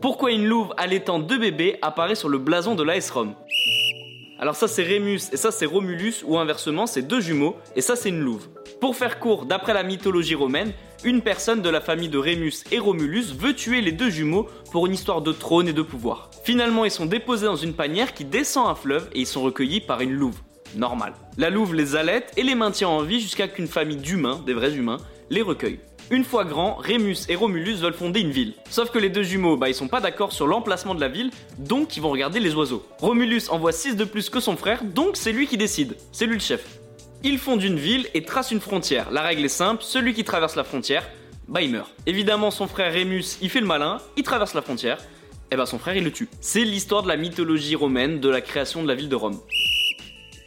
Pourquoi une louve allaitant deux bébés apparaît sur le blason de l'AS Rome Alors ça c'est Rémus et ça c'est Romulus ou inversement c'est deux jumeaux et ça c'est une louve. Pour faire court, d'après la mythologie romaine, une personne de la famille de Rémus et Romulus veut tuer les deux jumeaux pour une histoire de trône et de pouvoir. Finalement, ils sont déposés dans une panière qui descend un fleuve et ils sont recueillis par une louve. Normal. La louve les allaite et les maintient en vie jusqu'à qu'une famille d'humains, des vrais humains, les recueille. Une fois grands, Rémus et Romulus veulent fonder une ville. Sauf que les deux jumeaux, bah ils sont pas d'accord sur l'emplacement de la ville, donc ils vont regarder les oiseaux. Romulus envoie 6 de plus que son frère, donc c'est lui qui décide. C'est lui le chef. Ils fondent une ville et tracent une frontière. La règle est simple, celui qui traverse la frontière, bah il meurt. Évidemment, son frère Rémus, il fait le malin, il traverse la frontière, et bah son frère il le tue. C'est l'histoire de la mythologie romaine de la création de la ville de Rome.